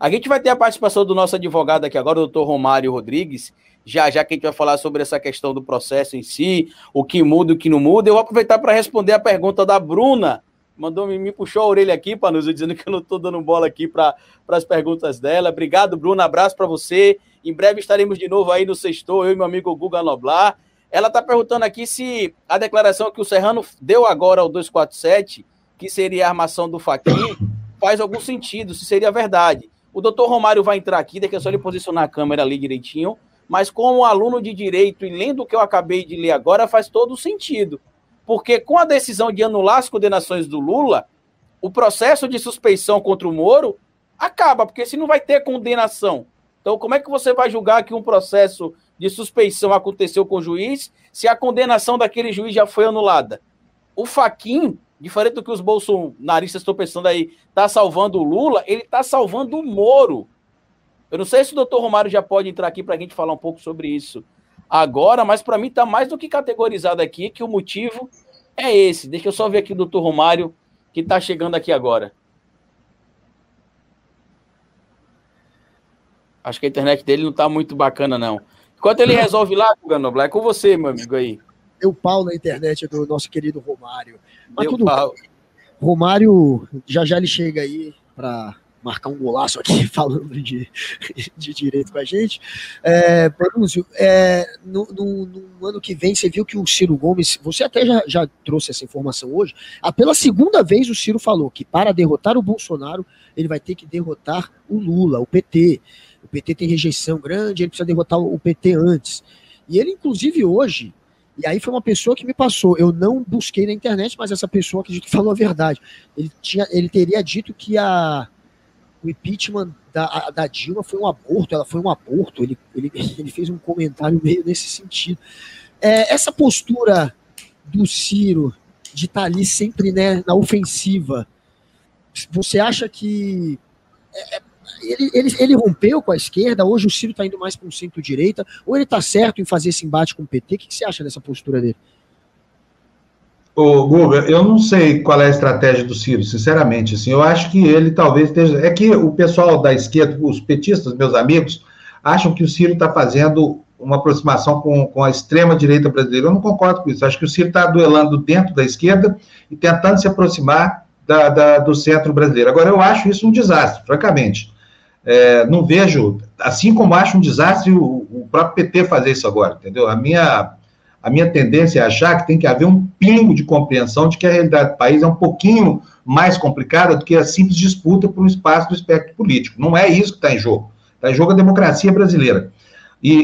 A gente vai ter a participação do nosso advogado aqui agora, o doutor Romário Rodrigues, já já que a gente vai falar sobre essa questão do processo em si, o que muda e o que não muda. Eu vou aproveitar para responder a pergunta da Bruna, mandou me, me puxou a orelha aqui, Panuso, dizendo que eu não estou dando bola aqui para as perguntas dela. Obrigado, Bruna, abraço para você. Em breve estaremos de novo aí no Sextou, eu e meu amigo Guga Noblar. Ela está perguntando aqui se a declaração que o Serrano deu agora ao 247, que seria a armação do Faquin, faz algum sentido, se seria verdade. O doutor Romário vai entrar aqui, daqui é só ele posicionar a câmera ali direitinho, mas como aluno de direito e lendo o que eu acabei de ler agora, faz todo sentido. Porque com a decisão de anular as condenações do Lula, o processo de suspeição contra o Moro acaba, porque se não vai ter condenação. Então, como é que você vai julgar que um processo de suspeição aconteceu com o juiz se a condenação daquele juiz já foi anulada? O Faquin, diferente do que os bolsonaristas estão pensando aí, está salvando o Lula, ele está salvando o Moro. Eu não sei se o doutor Romário já pode entrar aqui para a gente falar um pouco sobre isso agora, mas para mim está mais do que categorizado aqui que o motivo é esse. Deixa eu só ver aqui o doutor Romário, que está chegando aqui agora. Acho que a internet dele não está muito bacana, não. Enquanto ele resolve lá, Ganobla, é com você, meu amigo aí. Deu pau na internet do nosso querido Romário. Mas Deu tudo pau. Romário, já já ele chega aí para marcar um golaço aqui falando de, de direito com a gente. É, é, no, no, no, ano que vem, você viu que o Ciro Gomes, você até já, já trouxe essa informação hoje, ah, pela segunda vez o Ciro falou que para derrotar o Bolsonaro, ele vai ter que derrotar o Lula, o PT. O PT tem rejeição grande, ele precisa derrotar o PT antes. E ele, inclusive, hoje, e aí foi uma pessoa que me passou. Eu não busquei na internet, mas essa pessoa acredito que falou a verdade. Ele, tinha, ele teria dito que a, o impeachment da, da Dilma foi um aborto, ela foi um aborto. Ele, ele, ele fez um comentário meio nesse sentido. É, essa postura do Ciro de estar tá ali sempre né, na ofensiva, você acha que é, é ele, ele, ele rompeu com a esquerda, hoje o Ciro está indo mais para um centro-direita, ou ele está certo em fazer esse embate com o PT? O que, que você acha dessa postura dele? Ô, Guga, eu não sei qual é a estratégia do Ciro, sinceramente. Assim, eu acho que ele talvez esteja. É que o pessoal da esquerda, os petistas, meus amigos, acham que o Ciro está fazendo uma aproximação com, com a extrema-direita brasileira. Eu não concordo com isso. Acho que o Ciro está duelando dentro da esquerda e tentando se aproximar da, da, do centro brasileiro. Agora, eu acho isso um desastre, francamente. É, não vejo, assim como acho um desastre o, o próprio PT fazer isso agora, entendeu? A minha a minha tendência é achar que tem que haver um pingo de compreensão de que a realidade do país é um pouquinho mais complicada do que a simples disputa por um espaço do espectro político. Não é isso que está em jogo. Está em jogo a democracia brasileira. E,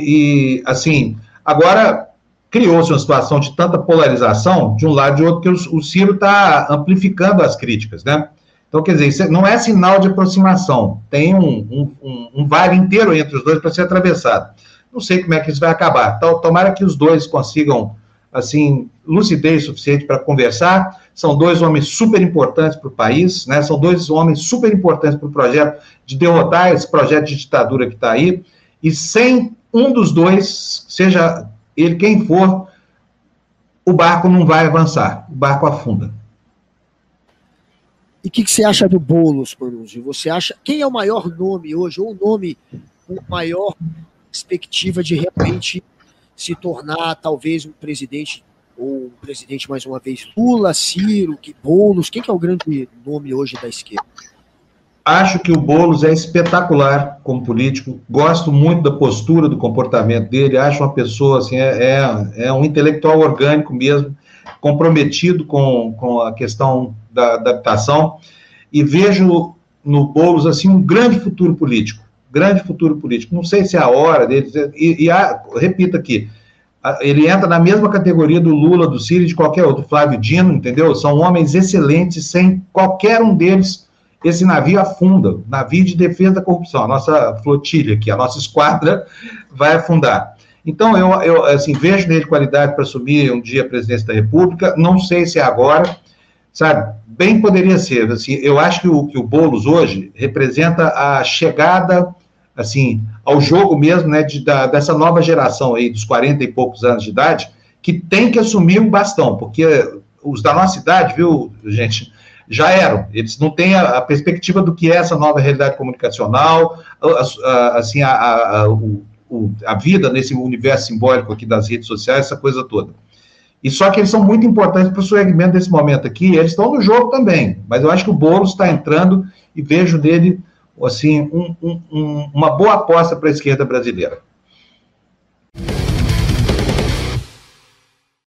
e assim, agora criou-se uma situação de tanta polarização, de um lado e de outro, que o, o Ciro está amplificando as críticas, né? Então, quer dizer, não é sinal de aproximação, tem um, um, um, um vale inteiro entre os dois para ser atravessado. Não sei como é que isso vai acabar. Então, tomara que os dois consigam, assim, lucidez suficiente para conversar. São dois homens super importantes para o país, né? São dois homens super importantes para o projeto de derrotar esse projeto de ditadura que está aí. E sem um dos dois, seja ele quem for, o barco não vai avançar, o barco afunda. E o que, que, você acha do Boulos, Manuzzi? Você acha quem é o maior nome hoje, ou o nome com maior perspectiva de realmente se tornar talvez um presidente ou um presidente mais uma vez Lula, Ciro, que Boulos, quem que é o grande nome hoje da esquerda? Acho que o Boulos é espetacular como político, gosto muito da postura, do comportamento dele, acho uma pessoa, assim, é, é, é um intelectual orgânico mesmo, comprometido com, com a questão da, da habitação, e vejo no Boulos, assim, um grande futuro político grande futuro político. Não sei se é a hora dele. E, e a, repito aqui, ele entra na mesma categoria do Lula, do Ciro de qualquer outro, Flávio Dino, entendeu? São homens excelentes, sem qualquer um deles esse navio afunda, navio de defesa da corrupção, a nossa flotilha aqui, a nossa esquadra vai afundar. Então, eu, eu assim, vejo nele qualidade para assumir um dia a presidência da República, não sei se é agora, sabe? Bem poderia ser, assim, eu acho que o, que o Boulos hoje representa a chegada assim, ao jogo mesmo, né, de, da, dessa nova geração aí, dos 40 e poucos anos de idade, que tem que assumir o bastão, porque os da nossa idade, viu, gente, já eram. Eles não têm a, a perspectiva do que é essa nova realidade comunicacional, assim, a, a, a, o, a vida nesse universo simbólico aqui das redes sociais, essa coisa toda. E só que eles são muito importantes para o segmento desse momento aqui, eles estão no jogo também, mas eu acho que o Boulos está entrando e vejo nele, assim, um, um, uma boa aposta para a esquerda brasileira.